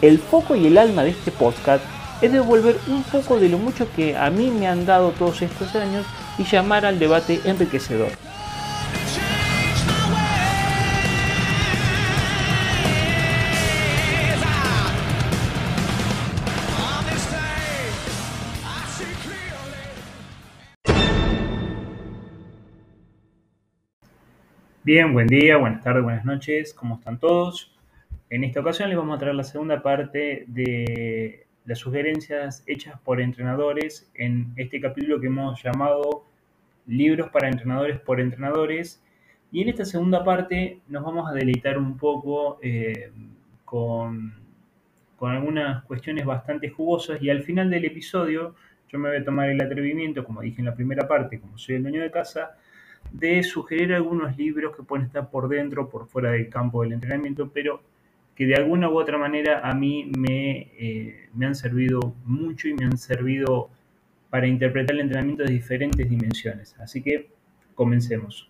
El foco y el alma de este podcast es devolver un poco de lo mucho que a mí me han dado todos estos años y llamar al debate enriquecedor. Bien, buen día, buenas tardes, buenas noches, ¿cómo están todos? En esta ocasión les vamos a traer la segunda parte de las sugerencias hechas por entrenadores en este capítulo que hemos llamado Libros para entrenadores por entrenadores. Y en esta segunda parte nos vamos a deleitar un poco eh, con, con algunas cuestiones bastante jugosas y al final del episodio yo me voy a tomar el atrevimiento, como dije en la primera parte, como soy el dueño de casa, de sugerir algunos libros que pueden estar por dentro, por fuera del campo del entrenamiento, pero que de alguna u otra manera a mí me, eh, me han servido mucho y me han servido para interpretar el entrenamiento de diferentes dimensiones. Así que comencemos.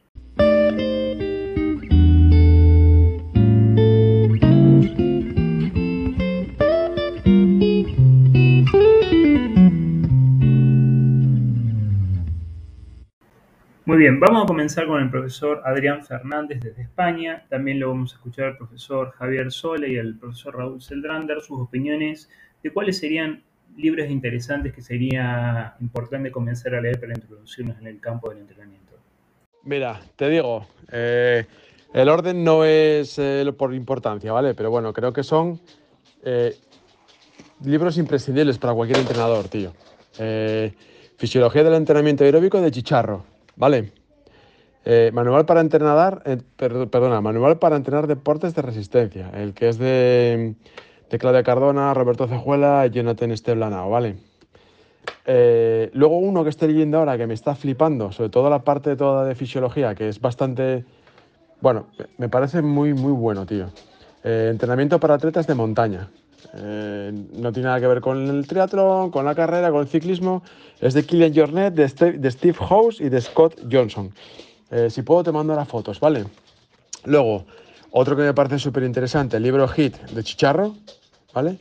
Muy bien, vamos a comenzar con el profesor Adrián Fernández desde España. También lo vamos a escuchar al profesor Javier Sole y al profesor Raúl Seldrander sus opiniones de cuáles serían libros interesantes que sería importante comenzar a leer para introducirnos en el campo del entrenamiento. Mira, te digo, eh, el orden no es eh, por importancia, ¿vale? Pero bueno, creo que son eh, libros imprescindibles para cualquier entrenador, tío. Fisiología del entrenamiento aeróbico de Chicharro ¿vale? Eh, manual para entrenar, eh, perdona, manual para entrenar deportes de resistencia, el que es de, Claudia Cardona, Roberto Cejuela y Jonathan Esteblanao, ¿vale? Eh, luego uno que estoy leyendo ahora que me está flipando, sobre todo la parte toda de fisiología, que es bastante, bueno, me parece muy, muy bueno, tío. entrenamiento para atletas de montaña. No tiene nada que ver con el triatlón, con la carrera, con el ciclismo, es de Killian Jornet, de Steve, de Steve House y de Scott Johnson. Eh, si puedo te mando las fotos, ¿vale? Luego, otro que me parece súper interesante, el libro Hit de Chicharro, ¿vale?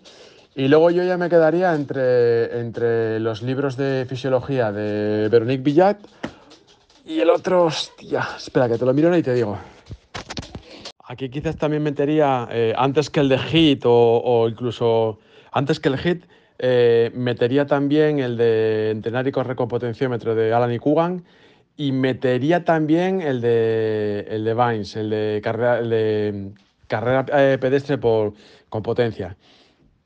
Y luego yo ya me quedaría entre, entre los libros de fisiología de Veronique Villat y el otro, hostia, espera que te lo miro y te digo. Aquí quizás también metería, eh, antes que el de Hit o, incluso antes que el Hit, eh, metería también el de entrenar y correr con potenciómetro de Alan y Kugan. Y metería también el de, el de Vines, el de carrera, de carrera eh, pedestre por, con potencia.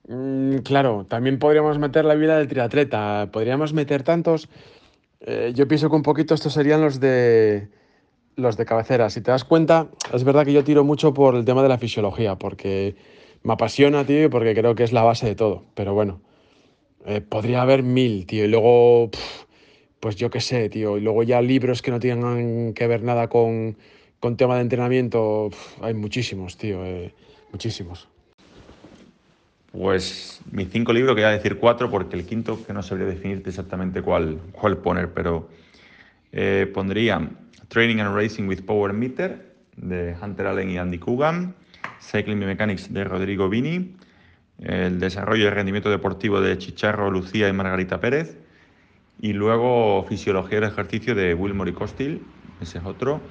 Mm, claro, también podríamos meter la vida del triatleta. Podríamos meter tantos. Yo pienso que un poquito estos serían los de los de cabecera. Si te das cuenta, es verdad que yo tiro mucho por el tema de la fisiología, porque me apasiona, tío, y porque creo que es la base de todo. Pero bueno, eh, podría haber mil, tío. Y luego, pues yo qué sé, tío. Y luego ya libros que no tengan que ver nada con, con tema de entrenamiento. hay muchísimos, tío. Eh, muchísimos. Pues mis cinco libros, que voy a decir cuatro, porque el quinto que no sabría definirte exactamente cuál, cuál poner, pero eh, pondría Training and Racing with Power Meter de Hunter Allen y Andy Coogan, Cycling Mechanics de Rodrigo Vini, el desarrollo y rendimiento deportivo de Chicharro, Lucía y Margarita Pérez. Y luego Fisiología del Ejercicio de Wilmore y Costil, ese es otro.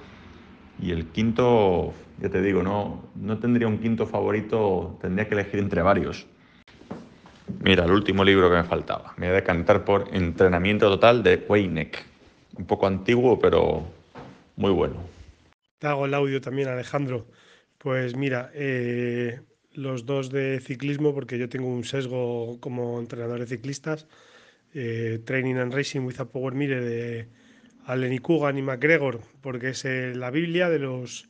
Y el quinto, ya te digo, no, no tendría un quinto favorito, tendría que elegir entre varios. Mira, el último libro que me faltaba. Me voy a decantar por Entrenamiento Total de Weineck. Un poco antiguo, pero muy bueno. Te hago el audio también, Alejandro. Pues mira, eh, los dos de ciclismo, porque yo tengo un sesgo como entrenador de ciclistas. Eh, Training and Racing with a Power Mire de Allen y Kugan y McGregor, porque es eh, la Biblia de los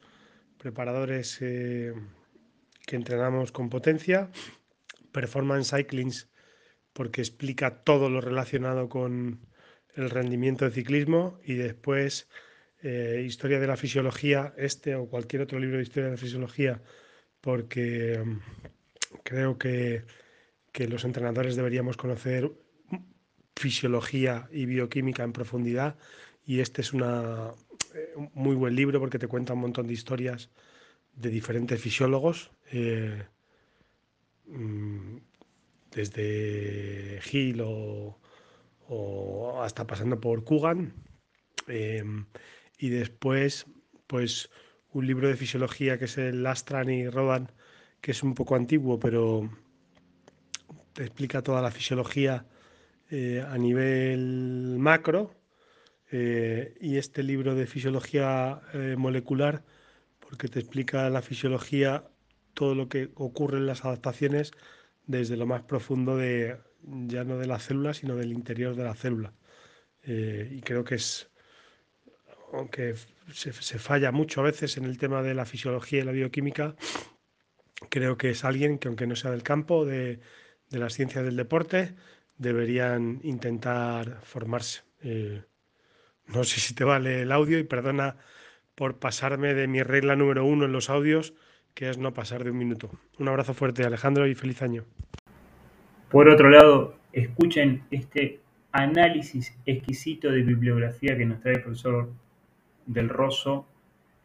preparadores eh, que entrenamos con potencia. Performance Cyclings, porque explica todo lo relacionado con el rendimiento de ciclismo y después eh, Historia de la Fisiología, este o cualquier otro libro de Historia de la Fisiología, porque mm, creo que, que los entrenadores deberíamos conocer fisiología y bioquímica en profundidad y este es una, eh, un muy buen libro porque te cuenta un montón de historias de diferentes fisiólogos, eh, mm, desde Gil o, o, hasta pasando por Kugan. Y después, pues un libro de fisiología que es el Lastran y Rodan, que es un poco antiguo, pero te explica toda la fisiología eh, a nivel macro. Eh, y este libro de fisiología eh, molecular, porque te explica la fisiología, todo lo que ocurre en las adaptaciones desde lo más profundo de ya no de la célula, sino del interior de la célula. y creo que es aunque se, falla mucho a veces en el tema de la fisiología y la bioquímica, creo que es alguien que aunque no sea del campo de, las ciencias del deporte, deberían intentar formarse. Eh, no sé si te vale el audio y perdona por pasarme de mi regla número uno en los audios, que es no pasar de un minuto. Un abrazo fuerte, Alejandro, y feliz año. Por otro lado, escuchen este análisis exquisito de bibliografía que nos trae el profesor del Rosso,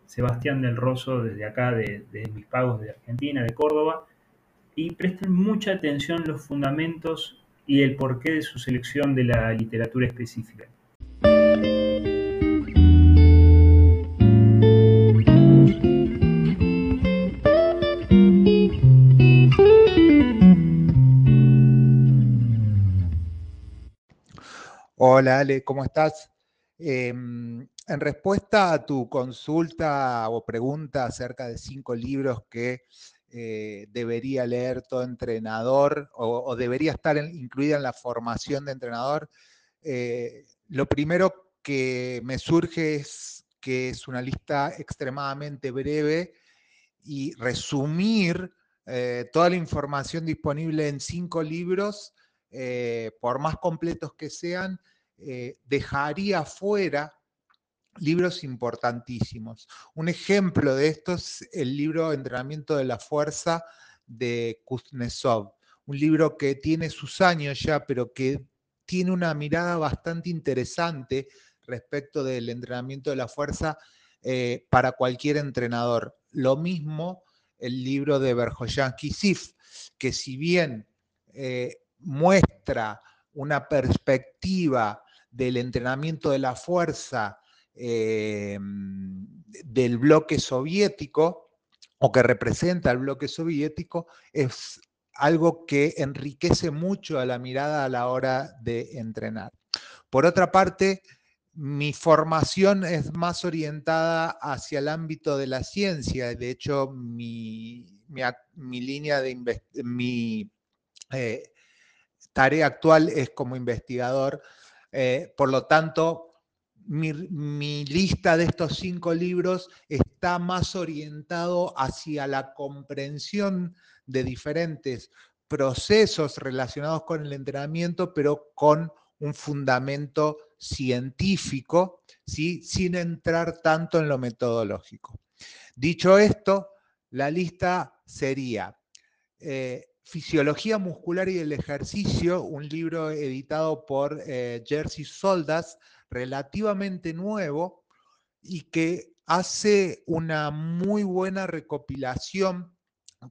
Sebastián del Rosso, desde acá, de, mis pagos de Argentina, de Córdoba, y presten mucha atención los fundamentos y el porqué de su selección de la literatura específica. Hola Ale, ¿cómo estás? Em, en respuesta a tu consulta o pregunta acerca de cinco libros que eh, debería leer todo entrenador o, debería estar incluida en la formación de entrenador, eh, lo primero que me surge es que es una lista extremadamente breve y resumir eh, toda la información disponible en cinco libros, por más completos que sean, dejaría fuera libros importantísimos. Un ejemplo de esto es el libro Entrenamiento de la Fuerza de Kuznetsov, un libro que tiene sus años ya, pero que tiene una mirada bastante interesante respecto del entrenamiento de la fuerza eh, para cualquier entrenador. Lo mismo el libro de Berjoyan Kisif, que si bien eh, muestra una perspectiva del entrenamiento de la fuerza eh, del bloque soviético o que representa el bloque soviético es algo que enriquece mucho a la mirada a la hora de entrenar. Por otra parte, mi formación es más orientada hacia el ámbito de la ciencia. De hecho, mi, línea de mi eh, tarea actual es como investigador. Eh, por lo tanto, mi, lista de estos cinco libros está más orientado hacia la comprensión de diferentes procesos relacionados con el entrenamiento, pero con un fundamento científico, ¿sí? sin entrar tanto en lo metodológico. Dicho esto, la lista sería eh, Fisiología Muscular y el Ejercicio, un libro editado por eh, Jersey Soldas, relativamente nuevo y que hace una muy buena recopilación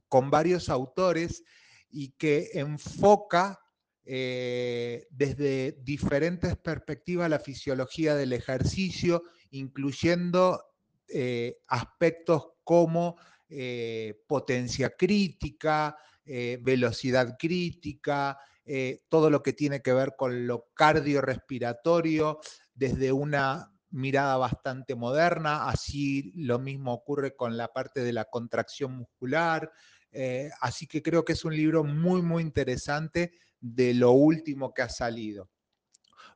con varios autores y que enfoca eh, desde diferentes perspectivas la fisiología del ejercicio, incluyendo eh, aspectos como eh, potencia crítica, velocidad crítica, todo lo que tiene que ver con lo cardiorrespiratorio, desde una mirada bastante moderna, así lo mismo ocurre con la parte de la contracción muscular, eh, así que creo que es un libro muy, muy interesante de lo último que ha salido.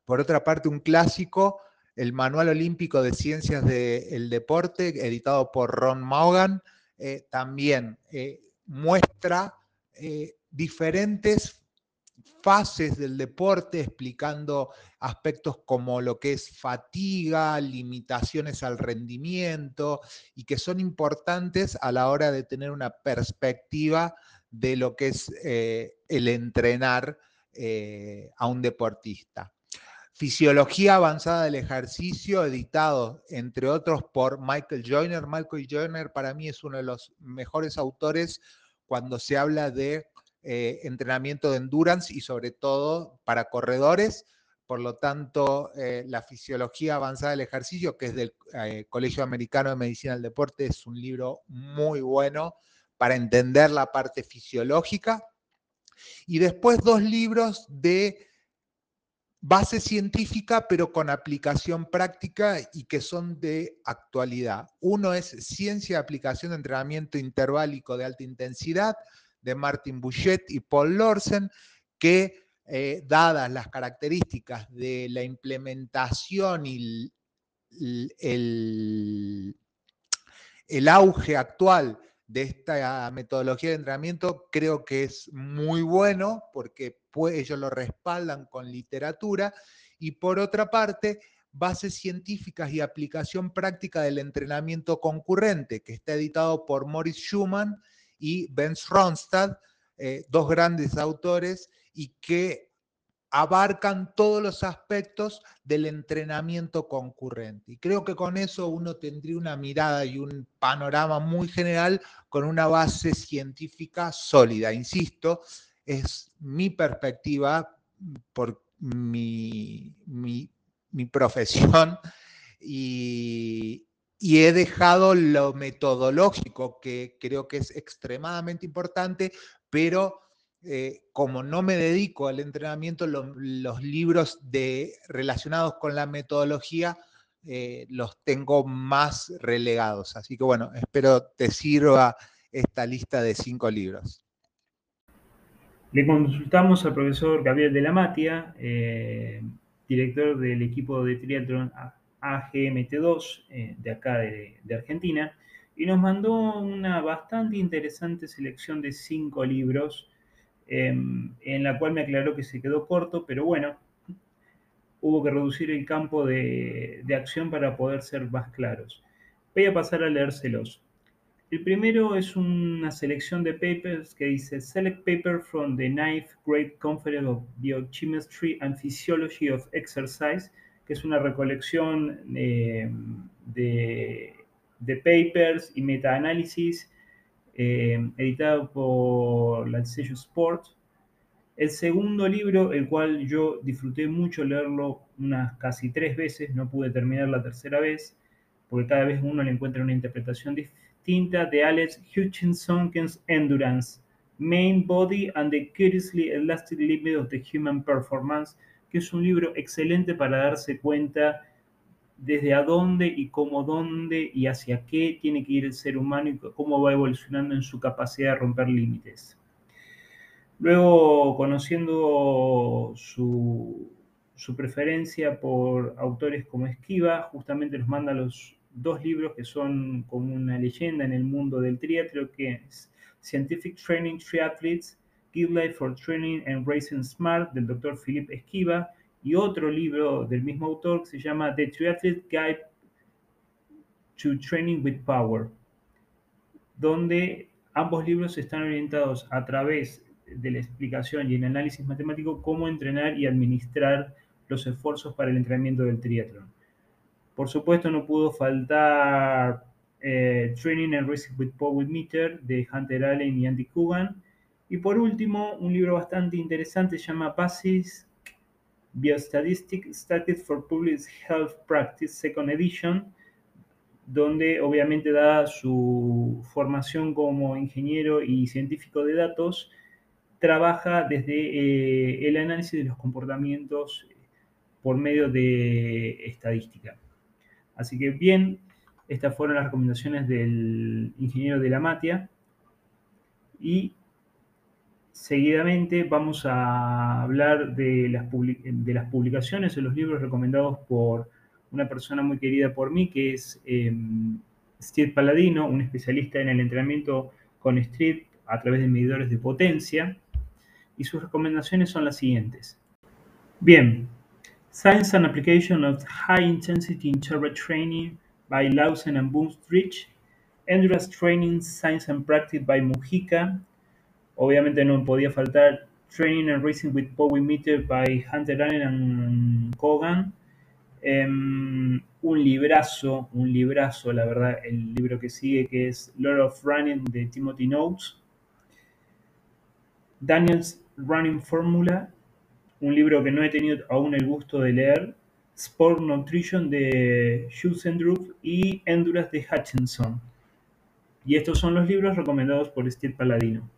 Por otra parte, un clásico, el Manual Olímpico de Ciencias del Deporte, editado por Ron Maugan, eh, también eh, muestra diferentes fases del deporte, explicando aspectos como lo que es fatiga, limitaciones al rendimiento y que son importantes a la hora de tener una perspectiva de lo que es eh, el entrenar eh, a un deportista. Fisiología avanzada del ejercicio, editado entre otros por Michael Joyner. Michael Joyner para mí es uno de los mejores autores cuando se habla de eh, entrenamiento de endurance y sobre todo para corredores. Por lo tanto, eh, la fisiología avanzada del ejercicio, que es del eh, Colegio Americano de Medicina del Deporte, es un libro muy bueno para entender la parte fisiológica. Y después dos libros de base científica, pero con aplicación práctica y que son de actualidad. Uno es Ciencia de Aplicación de Entrenamiento Interválico de Alta Intensidad, de Martin Bouchet y Paul Lorsen, que eh, dadas las características de la implementación y el, el, auge actual de esta metodología de entrenamiento, creo que es muy bueno porque ellos lo respaldan con literatura. Y por otra parte, bases científicas y aplicación práctica del entrenamiento concurrente, que está editado por Morris Schumann y Ben Ronstad, eh, dos grandes autores y que abarcan todos los aspectos del entrenamiento concurrente. Y creo que con eso uno tendría una mirada y un panorama muy general con una base científica sólida. Insisto, es mi perspectiva por mi, mi, profesión y, y he dejado lo metodológico, que creo que es extremadamente importante, pero eh, como no me dedico al entrenamiento, los libros de, relacionados con la metodología eh, los tengo más relegados. Así que bueno, espero te sirva esta lista de cinco libros. Le consultamos al profesor Gabriel de la Matia, eh, director del equipo de triatlón AGMT2 eh, de acá de, Argentina y nos mandó una bastante interesante selección de cinco libros em, en la cual me aclaró que se quedó corto, pero bueno, hubo que reducir el campo de, de acción para poder ser más claros. Voy a pasar a leérselos. El primero es una selección de papers que dice Select Paper from the Ninth Grade Conference of Biochemistry and Physiology of Exercise que es una recolección eh, de, papers y metaanálisis eh, editado por el sello Sport. El segundo libro, el cual yo disfruté mucho leerlo unas casi tres veces, no pude terminar la tercera vez, porque cada vez uno le encuentra una interpretación de Alex Hutchinson's Endurance, Main Body and the Curiously Elastic Limit of the Human Performance, que es un libro excelente para darse cuenta desde a dónde y cómo dónde y hacia qué tiene que ir el ser humano y cómo va evolucionando en su capacidad de romper límites. Luego, conociendo su, su preferencia por autores como Esquiva, justamente nos manda los dos libros que son como una leyenda en el mundo del triatlón, que es Scientific Training Triathletes Guidelines for Training and Racing Smart del doctor Philip Esquiva y otro libro del mismo autor que se llama The Triathlete Guide to Training with Power, donde ambos libros están orientados a través de la explicación y el análisis matemático cómo entrenar y administrar los esfuerzos para el entrenamiento del triatlón. Por supuesto, no pudo faltar eh, Training and Racing with Power Meter de Hunter Allen y Andy Coogan, y por último, un libro bastante interesante se llama Basis Biostatistics Static for Public Health Practice, Second Edition, donde obviamente da su formación como ingeniero y científico de datos, trabaja desde eh, el análisis de los comportamientos por medio de estadística. Así que bien, estas fueron las recomendaciones del ingeniero de la Matia. Y Seguidamente vamos a hablar de las, publicaciones de los libros recomendados por una persona muy querida por mí, que es em, Steve Paladino, un especialista en el entrenamiento con Street a través de medidores de potencia. y sus recomendaciones son las siguientes. Bien, Science and Application of High Intensity Interval Training by Lawson and Boomstrich, Endurance Training Science and Practice by Mujica, obviamente no podía faltar Training and Racing with Power Meter by Hunter Allen and Kogan, um, un librazo, un librazo, la verdad, el libro que sigue que es Lord of Running de Timothy Notes, Daniel's Running Formula, un libro que no he tenido aún el gusto de leer, Sport Nutrition de Schusendrup y Endurance de Hutchinson. Y estos son los libros recomendados por Steve Paladino.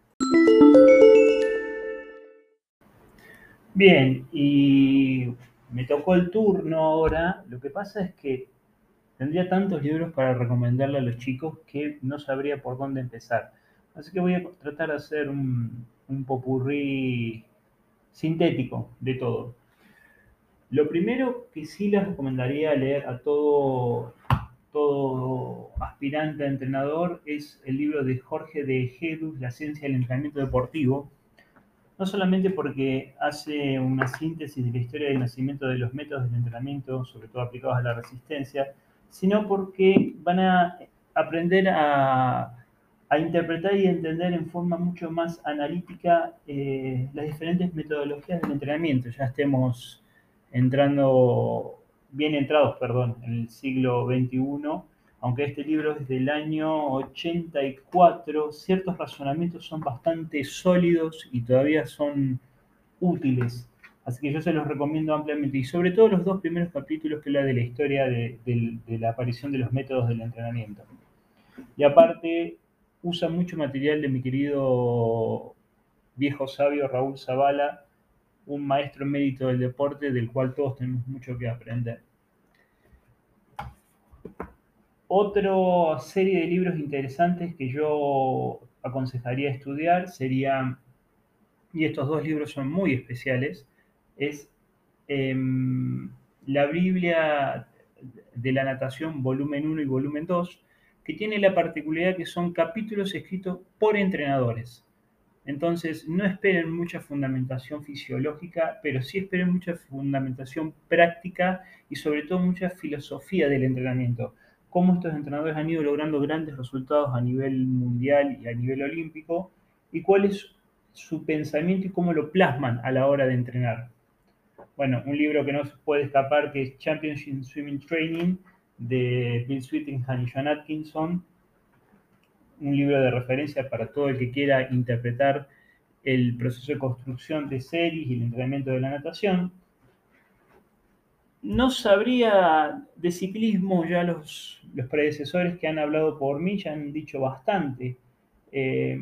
Bien, y me tocó el turno ahora. Lo que pasa es que tendría tantos libros para recomendarle a los chicos que no sabría por dónde empezar. Así que voy a tratar de hacer un, un popurrí sintético de todo. Lo primero que sí les recomendaría leer a todo, todo aspirante a entrenador es el libro de Jorge de Gedus, La ciencia del entrenamiento deportivo. No solamente porque hace una síntesis de la historia del nacimiento de los métodos del entrenamiento, sobre todo aplicados a la resistencia, sino porque van a aprender a a interpretar y entender en forma mucho más analítica eh, las diferentes metodologías del entrenamiento. Ya estemos entrando, bien entrados, perdón, en el siglo XXI, aunque este libro es del año 84, ciertos razonamientos son bastante sólidos y todavía son útiles. Así que yo se los recomiendo ampliamente. Y sobre todo los dos primeros capítulos que habla de la historia de, de la aparición de los métodos del entrenamiento. Y aparte, usa mucho material de mi querido viejo sabio Raúl Zavala, un maestro mérito del deporte del cual todos tenemos mucho que aprender. Otra serie de libros interesantes que yo aconsejaría estudiar sería, y estos dos libros son muy especiales, es em, la Biblia de la natación volumen 1 y volumen 2, que tiene la particularidad que son capítulos escritos por entrenadores. Entonces, no esperen mucha fundamentación fisiológica, pero sí esperen mucha fundamentación práctica y sobre todo mucha filosofía del entrenamiento. Cómo estos entrenadores han ido logrando grandes resultados a nivel mundial y a nivel olímpico y cuál es su pensamiento y cómo lo plasman a la hora de entrenar. Bueno, un libro que no se puede escapar que es Championship Swimming Training, de Bill Sweetingham y John Atkinson, un libro de referencia para todo el que quiera interpretar el proceso de construcción de series y el entrenamiento de la natación. No sabría de ciclismo, ya los, los predecesores que han hablado por mí ya han dicho bastante. Eh,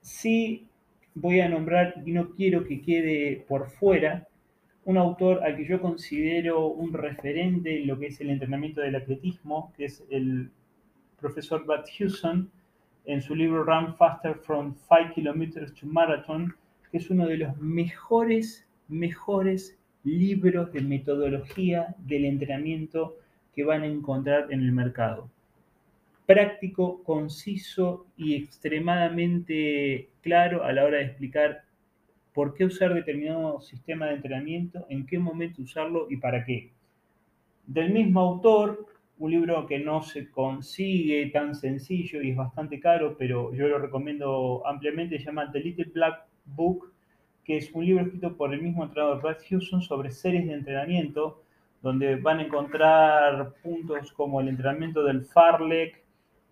sí voy a nombrar, y no quiero que quede por fuera, un autor al que yo considero un referente en lo que es el entrenamiento del atletismo, que es el profesor Bud Hewson, en su libro Run Faster from 5 Kilometers to Marathon, que es uno de los mejores, mejores libros de metodología del entrenamiento que van a encontrar en el mercado. Práctico, conciso y extremadamente claro a la hora de explicar por qué usar determinado sistema de entrenamiento, en qué momento usarlo y para qué. Del mismo autor, un libro que no se consigue tan sencillo y es bastante caro, pero yo lo recomiendo ampliamente, se llama The Little Black Book, que es un libro escrito por el mismo entrenador Brad Houston sobre series de entrenamiento, donde van a encontrar puntos como el entrenamiento del Farlek,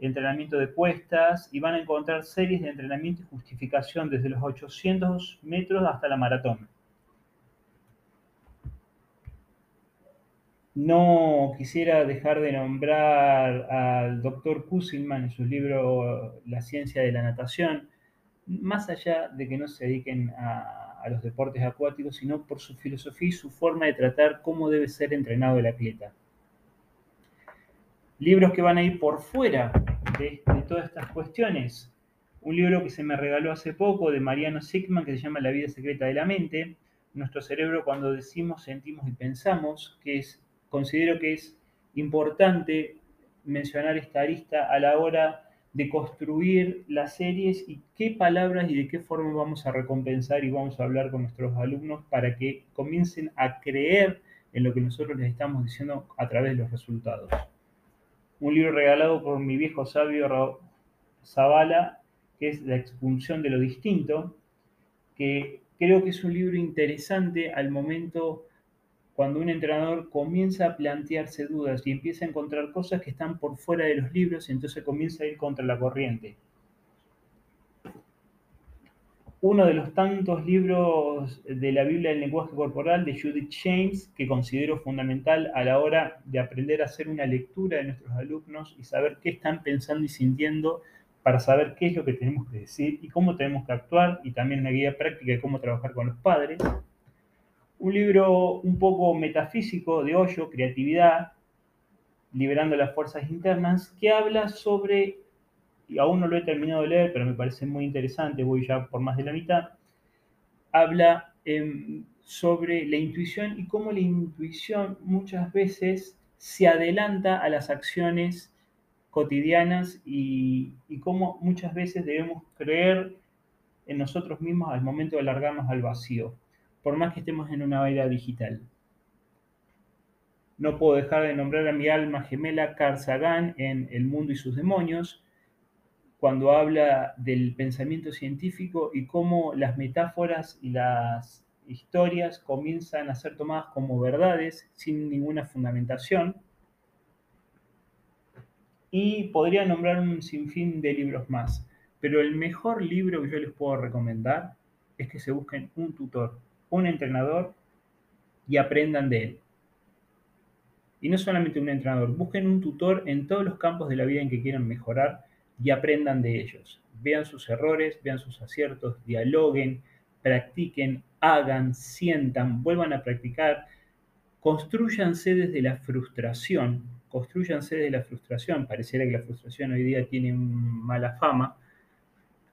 entrenamiento de cuestas y van a encontrar series de entrenamiento y justificación desde los 800 metros hasta la maratón. No quisiera dejar de nombrar al doctor Kusilman en su libro La ciencia de la natación, más allá de que no se dediquen a, a los deportes acuáticos, sino por su filosofía y su forma de tratar cómo debe ser entrenado el atleta libros que van a ir por fuera de, todas estas cuestiones. Un libro que se me regaló hace poco de Mariano Sigman que se llama La vida secreta de la mente. Nuestro cerebro cuando decimos, sentimos y pensamos, que es, considero que es importante mencionar esta arista a la hora de construir las series y qué palabras y de qué forma vamos a recompensar y vamos a hablar con nuestros alumnos para que comiencen a creer en lo que nosotros les estamos diciendo a través de los resultados. Un libro regalado por mi viejo sabio Zavala, que es La expulsión de lo distinto, que creo que es un libro interesante al momento cuando un entrenador comienza a plantearse dudas y empieza a encontrar cosas que están por fuera de los libros, entonces comienza a ir contra la corriente. Uno de los tantos libros de la Biblia del lenguaje corporal de Judith James que considero fundamental a la hora de aprender a hacer una lectura de nuestros alumnos y saber qué están pensando y sintiendo para saber qué es lo que tenemos que decir y cómo tenemos que actuar y también una guía práctica de cómo trabajar con los padres. Un libro un poco metafísico de hoyo, creatividad, liberando las fuerzas internas, que habla sobre, aún no lo he terminado de leer, pero me parece muy interesante, voy ya por más de la mitad, habla em, sobre la intuición y cómo la intuición muchas veces se adelanta a las acciones cotidianas y, y cómo muchas veces debemos creer en nosotros mismos al momento de largarnos al vacío por más que estemos en una era digital. No puedo dejar de nombrar a mi alma gemela Carl Sagan en El mundo y sus demonios, cuando habla del pensamiento científico y cómo las metáforas y las historias comienzan a ser tomadas como verdades sin ninguna fundamentación. Y podría nombrar un sinfín de libros más, pero el mejor libro que yo les puedo recomendar es que se busquen un tutor, un entrenador y aprendan de él. Y no solamente un entrenador, busquen un tutor en todos los campos de la vida en que quieran mejorar y aprendan de ellos. Vean sus errores, vean sus aciertos, dialoguen, practiquen, hagan, sientan, vuelvan a practicar. Construyanse desde la frustración, construyanse desde la frustración. Pareciera que la frustración hoy día tiene mala fama,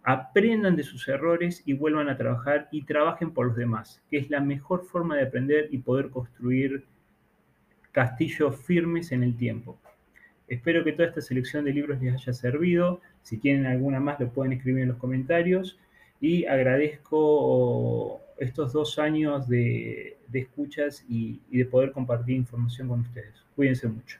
aprendan de sus errores y vuelvan a trabajar y trabajen por los demás, que es la mejor forma de aprender y poder construir castillos firmes en el tiempo. Espero que toda esta selección de libros les haya servido. Si tienen alguna más, lo pueden escribir en los comentarios. Y agradezco estos dos años de, escuchas y de poder compartir información con ustedes. Cuídense mucho.